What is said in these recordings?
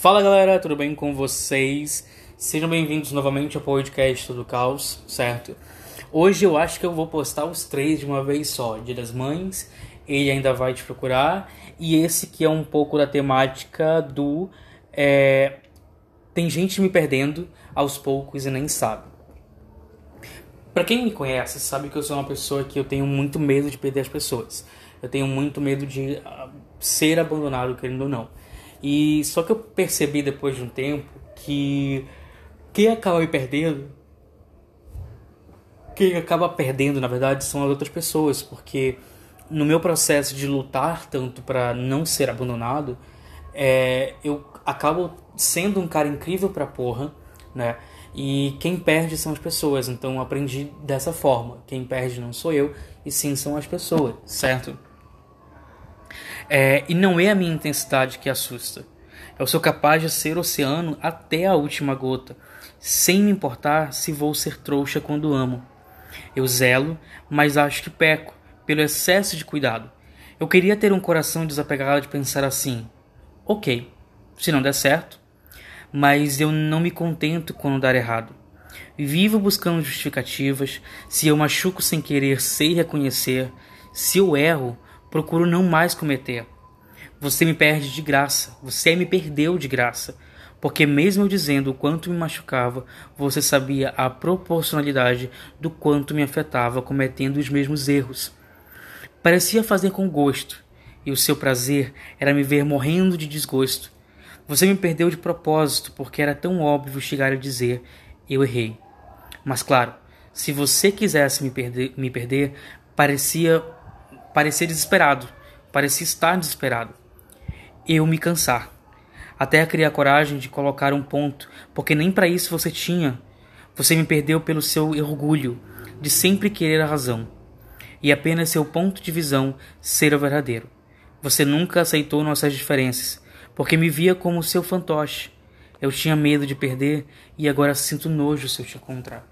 Fala galera, tudo bem com vocês? Sejam bem-vindos novamente ao podcast do Caos, certo? Hoje eu acho que eu vou postar os três de uma vez só: Dia das Mães, Ele Ainda Vai Te Procurar e esse que é um pouco da temática do. É, tem gente me perdendo aos poucos e nem sabe. Para quem me conhece, sabe que eu sou uma pessoa que eu tenho muito medo de perder as pessoas. Eu tenho muito medo de uh, ser abandonado, querendo ou não. E só que eu percebi depois de um tempo que quem acaba me perdendo, quem acaba perdendo, na verdade, são as outras pessoas, porque no meu processo de lutar tanto para não ser abandonado, é, eu acabo sendo um cara incrível pra porra, né? E quem perde são as pessoas. Então aprendi dessa forma. Quem perde não sou eu, e sim são as pessoas, certo? É, e não é a minha intensidade que assusta. Eu sou capaz de ser oceano até a última gota, sem me importar se vou ser trouxa quando amo. Eu zelo, mas acho que peco, pelo excesso de cuidado. Eu queria ter um coração desapegado de pensar assim: ok, se não der certo, mas eu não me contento quando dar errado. Vivo buscando justificativas, se eu machuco sem querer, sei reconhecer, se eu erro, procuro não mais cometer. Você me perde de graça, você me perdeu de graça, porque mesmo eu dizendo o quanto me machucava, você sabia a proporcionalidade do quanto me afetava cometendo os mesmos erros. Parecia fazer com gosto, e o seu prazer era me ver morrendo de desgosto. Você me perdeu de propósito, porque era tão óbvio chegar a dizer: eu errei. Mas claro, se você quisesse me perder, me perder parecia parecia desesperado, parecia estar desesperado. Eu me cansar, até criar coragem de colocar um ponto, porque nem para isso você tinha. Você me perdeu pelo seu orgulho de sempre querer a razão, e apenas seu ponto de visão ser o verdadeiro. Você nunca aceitou nossas diferenças, porque me via como seu fantoche. Eu tinha medo de perder e agora sinto nojo se eu te encontrar.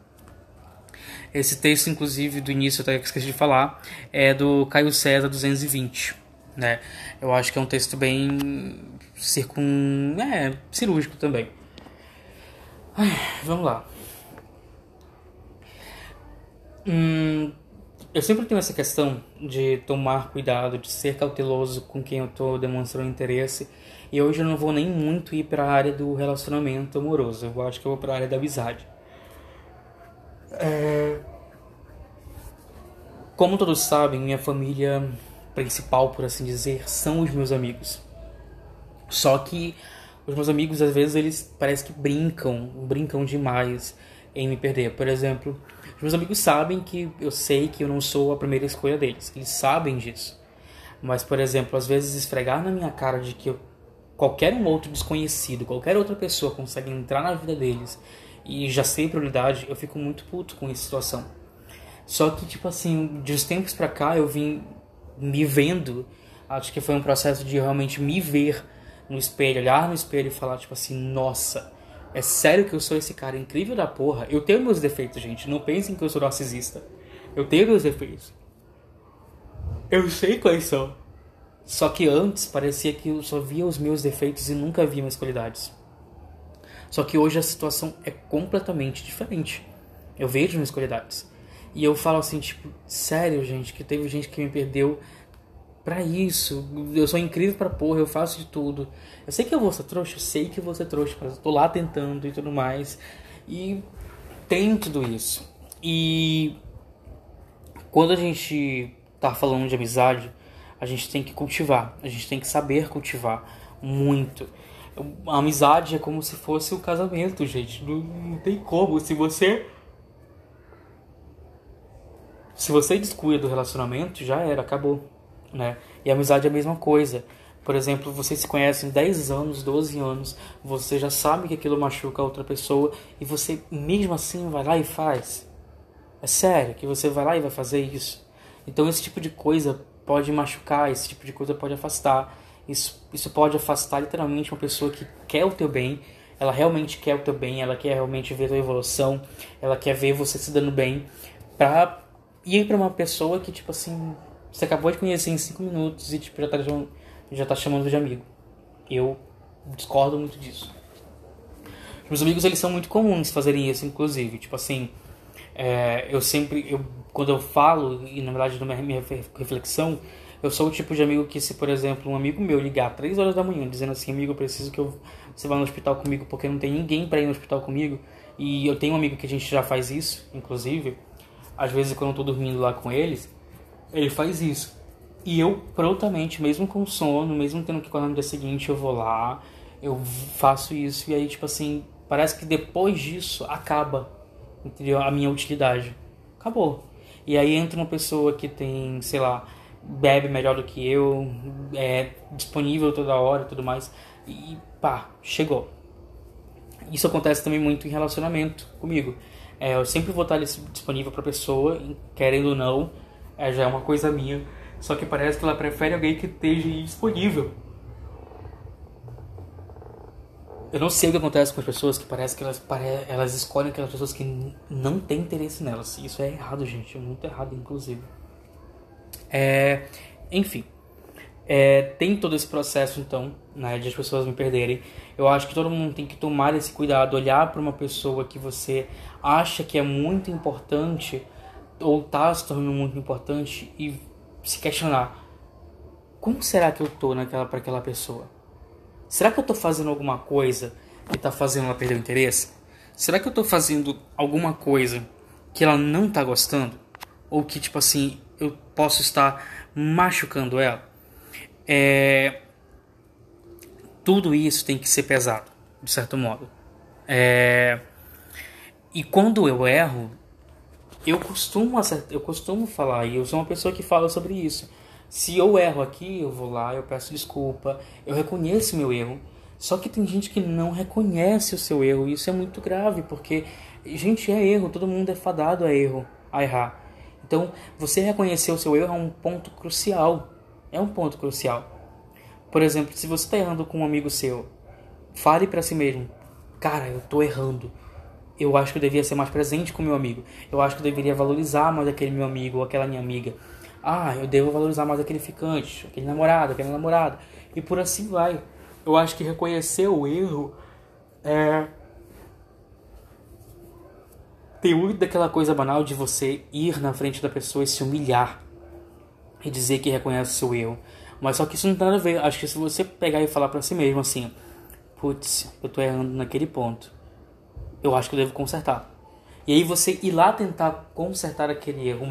Esse texto, inclusive, do início, eu até esqueci de falar, é do Caio César 220. Né? Eu acho que é um texto bem circun... é, cirúrgico também. Ai, vamos lá. Hum, eu sempre tenho essa questão de tomar cuidado, de ser cauteloso com quem eu estou demonstrando interesse. E hoje eu não vou nem muito ir para a área do relacionamento amoroso. Eu acho que eu vou para a área da amizade. É... Como todos sabem, minha família principal, por assim dizer, são os meus amigos. Só que os meus amigos, às vezes, eles parece que brincam, brincam demais em me perder. Por exemplo, os meus amigos sabem que eu sei que eu não sou a primeira escolha deles. Eles sabem disso. Mas, por exemplo, às vezes esfregar na minha cara de que eu, qualquer um outro desconhecido, qualquer outra pessoa consegue entrar na vida deles e já sei prioridade, eu fico muito puto com essa situação. Só que, tipo assim, de uns tempos pra cá eu vim me vendo, acho que foi um processo de realmente me ver no espelho, olhar no espelho e falar, tipo assim, nossa, é sério que eu sou esse cara incrível da porra? Eu tenho meus defeitos, gente, não pensem que eu sou narcisista. Eu tenho meus defeitos. Eu sei quais são. Só que antes parecia que eu só via os meus defeitos e nunca via minhas qualidades. Só que hoje a situação é completamente diferente. Eu vejo minhas qualidades. E eu falo assim, tipo, sério, gente, que teve gente que me perdeu pra isso. Eu sou incrível pra porra, eu faço de tudo. Eu sei que eu vou ser trouxa, eu sei que eu vou ser trouxa, mas eu tô lá tentando e tudo mais. E tem tudo isso. E quando a gente tá falando de amizade, a gente tem que cultivar, a gente tem que saber cultivar muito. A amizade é como se fosse o um casamento, gente. Não, não tem como. Se você. Se você descuida do relacionamento, já era, acabou. Né? E a amizade é a mesma coisa. Por exemplo, vocês se conhecem 10 anos, 12 anos, você já sabe que aquilo machuca a outra pessoa e você mesmo assim vai lá e faz. É sério que você vai lá e vai fazer isso. Então esse tipo de coisa pode machucar, esse tipo de coisa pode afastar. Isso, isso pode afastar literalmente uma pessoa que quer o teu bem, ela realmente quer o teu bem, ela quer realmente ver a tua evolução, ela quer ver você se dando bem, pra ir pra uma pessoa que, tipo assim, você acabou de conhecer em 5 minutos e tipo, já tá, já tá chamando de amigo. Eu discordo muito disso. Meus amigos, eles são muito comuns fazerem isso, inclusive. Tipo assim, é, eu sempre, eu, quando eu falo, e na verdade na minha reflexão, eu sou o tipo de amigo que se, por exemplo, um amigo meu ligar 3 horas da manhã dizendo assim, amigo, eu preciso que eu, você vá no hospital comigo porque não tem ninguém para ir no hospital comigo, e eu tenho um amigo que a gente já faz isso, inclusive, às vezes quando eu tô dormindo lá com eles, ele faz isso. E eu prontamente, mesmo com sono, mesmo tendo que acordar no dia seguinte, eu vou lá, eu faço isso e aí tipo assim, Parece que depois disso acaba entendeu? a minha utilidade. Acabou. E aí entra uma pessoa que tem, sei lá, bebe melhor do que eu, é disponível toda hora e tudo mais. E pá, chegou. Isso acontece também muito em relacionamento comigo. É, eu sempre vou estar disponível para a pessoa, querendo ou não, é, já é uma coisa minha. Só que parece que ela prefere alguém que esteja disponível eu não sei o que acontece com as pessoas que parece que elas, elas escolhem aquelas pessoas que não têm interesse nelas. Isso é errado, gente. É muito errado, inclusive. É... Enfim. É... Tem todo esse processo, então, né, de as pessoas me perderem. Eu acho que todo mundo tem que tomar esse cuidado, olhar para uma pessoa que você acha que é muito importante ou está se tornando muito importante e se questionar: como será que eu tô naquela para aquela pessoa? Será que eu estou fazendo alguma coisa que está fazendo ela perder o interesse? Será que eu estou fazendo alguma coisa que ela não está gostando? Ou que, tipo assim, eu posso estar machucando ela? É... Tudo isso tem que ser pesado, de certo modo. É... E quando eu erro, eu costumo, eu costumo falar, e eu sou uma pessoa que fala sobre isso. Se eu erro aqui, eu vou lá, eu peço desculpa, eu reconheço meu erro. Só que tem gente que não reconhece o seu erro, e isso é muito grave, porque gente é erro, todo mundo é fadado a erro, a errar. Então, você reconhecer o seu erro é um ponto crucial. É um ponto crucial. Por exemplo, se você está errando com um amigo seu, fale para si mesmo: "Cara, eu tô errando. Eu acho que eu devia ser mais presente com meu amigo. Eu acho que eu deveria valorizar mais aquele meu amigo ou aquela minha amiga ah, eu devo valorizar mais aquele ficante, aquele namorado, aquela namorada. E por assim vai. Eu acho que reconhecer o erro é. Tem muito daquela coisa banal de você ir na frente da pessoa e se humilhar e dizer que reconhece o seu erro. Mas só que isso não tem nada a ver. Acho que se você pegar e falar para si mesmo assim: putz, eu tô errando naquele ponto. Eu acho que eu devo consertar. E aí você ir lá tentar consertar aquele erro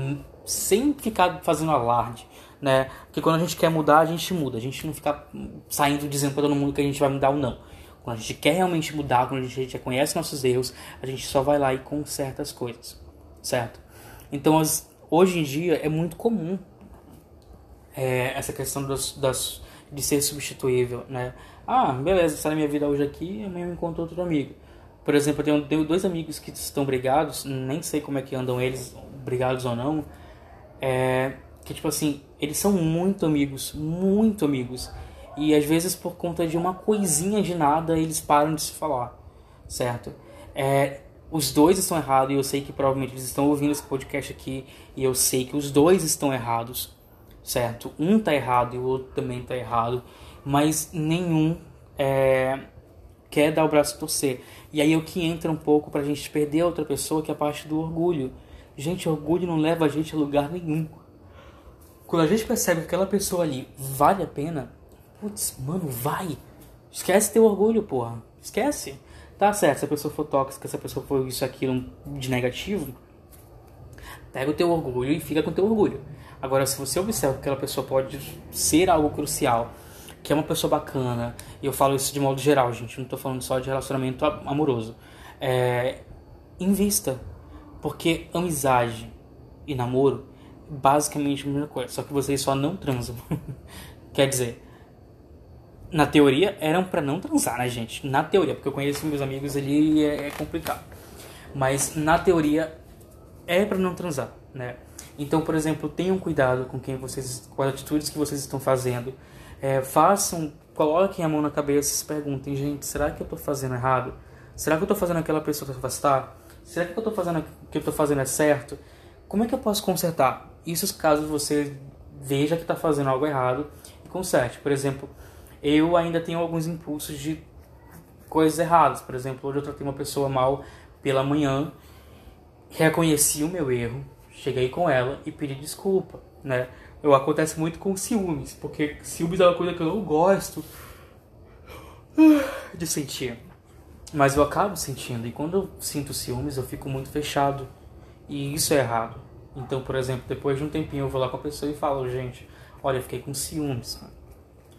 sem ficar fazendo alarde, né? Porque quando a gente quer mudar, a gente muda. A gente não fica saindo dizendo para todo mundo que a gente vai mudar ou não. Quando a gente quer realmente mudar, quando a gente já conhece nossos erros, a gente só vai lá e conserta as coisas, certo? Então, as, hoje em dia é muito comum é, essa questão das, das, de ser substituível, né? Ah, beleza, está na minha vida hoje aqui, amanhã eu encontro outro amigo. Por exemplo, eu tenho, tenho dois amigos que estão brigados, nem sei como é que andam eles, brigados ou não, é, que tipo assim, eles são muito amigos, muito amigos. E às vezes por conta de uma coisinha de nada eles param de se falar, certo? É, os dois estão errados e eu sei que provavelmente eles estão ouvindo esse podcast aqui e eu sei que os dois estão errados, certo? Um tá errado e o outro também tá errado, mas nenhum é, quer dar o braço a torcer. E aí é o que entra um pouco pra gente perder a outra pessoa, que é a parte do orgulho. Gente, orgulho não leva a gente a lugar nenhum. Quando a gente percebe que aquela pessoa ali vale a pena, putz, mano, vai. Esquece teu orgulho, porra. Esquece. Tá certo, se a pessoa for tóxica, se a pessoa for isso, aquilo de negativo, pega o teu orgulho e fica com o teu orgulho. Agora, se você observa que aquela pessoa pode ser algo crucial, que é uma pessoa bacana, e eu falo isso de modo geral, gente, não tô falando só de relacionamento amoroso, é, invista porque amizade e namoro basicamente a mesma coisa, só que vocês só não transam. Quer dizer, na teoria eram para não transar, né, gente? Na teoria, porque eu conheço meus amigos ali é, é complicado. Mas na teoria é para não transar, né? Então, por exemplo, tenham cuidado com quem vocês, com as atitudes que vocês estão fazendo. É, façam, coloquem a mão na cabeça e se perguntem, gente, será que eu estou fazendo errado? Será que eu estou fazendo aquela pessoa se afastar? Será que o eu estou fazendo, que eu tô fazendo é certo? Como é que eu posso consertar? Isso caso você veja que está fazendo algo errado e conserte. Por exemplo, eu ainda tenho alguns impulsos de coisas erradas. Por exemplo, hoje eu tratei uma pessoa mal pela manhã, reconheci o meu erro, cheguei com ela e pedi desculpa, né? Eu acontece muito com ciúmes, porque ciúmes é uma coisa que eu não gosto de sentir. Mas eu acabo sentindo, e quando eu sinto ciúmes, eu fico muito fechado. E isso é errado. Então, por exemplo, depois de um tempinho eu vou lá com a pessoa e falo, gente, olha, eu fiquei com ciúmes.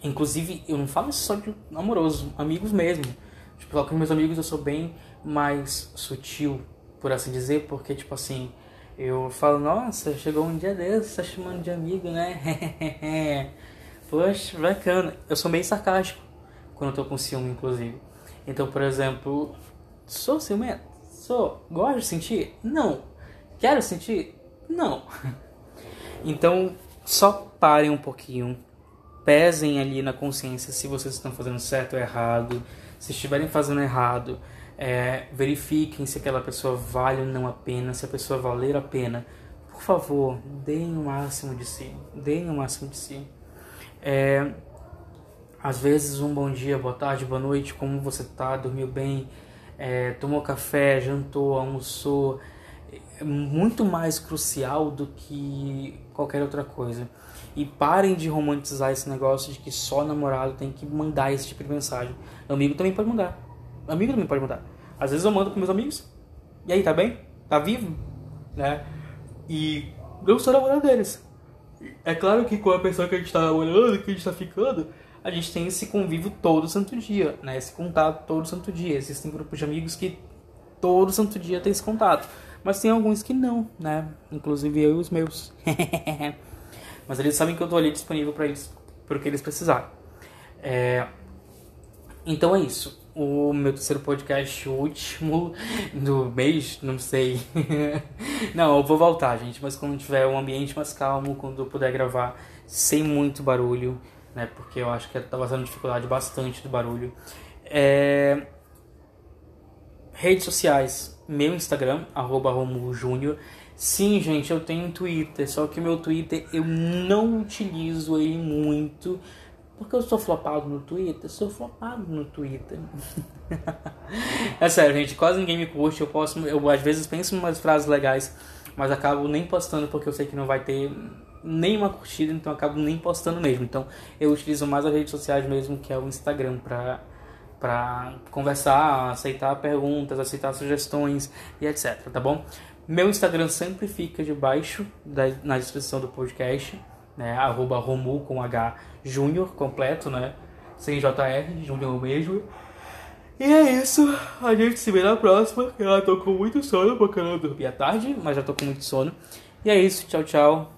Inclusive, eu não falo só de amoroso, amigos mesmo. Tipo, com meus amigos eu sou bem mais sutil, por assim dizer, porque, tipo assim, eu falo, nossa, chegou um dia desse, tá chamando de amigo, né? Poxa, bacana. Eu sou bem sarcástico quando eu tô com ciúme, inclusive. Então, por exemplo, sou ciumento? Sou. Gosto de sentir? Não. Quero sentir? Não. Então, só parem um pouquinho. Pesem ali na consciência se vocês estão fazendo certo ou errado. Se estiverem fazendo errado, é, verifiquem se aquela pessoa vale ou não a pena, se a pessoa valer a pena. Por favor, deem o máximo de si. Deem o máximo de si. É, às vezes, um bom dia, boa tarde, boa noite, como você tá? Dormiu bem? É, tomou café, jantou, almoçou? é muito mais crucial do que qualquer outra coisa. E parem de romantizar esse negócio de que só namorado tem que mandar esse tipo de mensagem. Amigo também pode mandar. Amigo também pode mandar. Às vezes eu mando com meus amigos. E aí, tá bem? Tá vivo? Né? E eu sou namorado deles. É claro que com a pessoa que a gente tá namorando, que a gente tá ficando, a gente tem esse convívio todo santo dia, né? Esse contato todo santo dia. Existem grupos de amigos que todo santo dia tem esse contato. Mas tem alguns que não, né? Inclusive eu e os meus. Mas eles sabem que eu tô ali disponível para eles, pro que eles precisarem. É... Então é isso. O meu terceiro podcast, último do mês, não sei. não, eu vou voltar, gente, mas quando tiver um ambiente mais calmo, quando eu puder gravar sem muito barulho, né? Porque eu acho que tá passando dificuldade bastante do barulho. É... Redes sociais, meu Instagram, arroba. Sim, gente, eu tenho Twitter, só que meu Twitter eu não utilizo ele muito. Porque eu sou flopado no Twitter? Sou flopado no Twitter. é sério, gente, quase ninguém me curte. Eu posso, eu às vezes penso em umas frases legais, mas acabo nem postando porque eu sei que não vai ter nenhuma curtida, então acabo nem postando mesmo. Então eu utilizo mais as redes sociais mesmo, que é o Instagram, pra para conversar, aceitar perguntas, aceitar sugestões e etc, tá bom? Meu Instagram sempre fica debaixo da, na descrição do podcast, né? Arroba Romu com H Júnior completo, né? Sem JR, Júnior mesmo. E é isso, a gente se vê na próxima. Eu tô com muito sono, porque eu não dormi à tarde, mas já tô com muito sono. E é isso, tchau, tchau.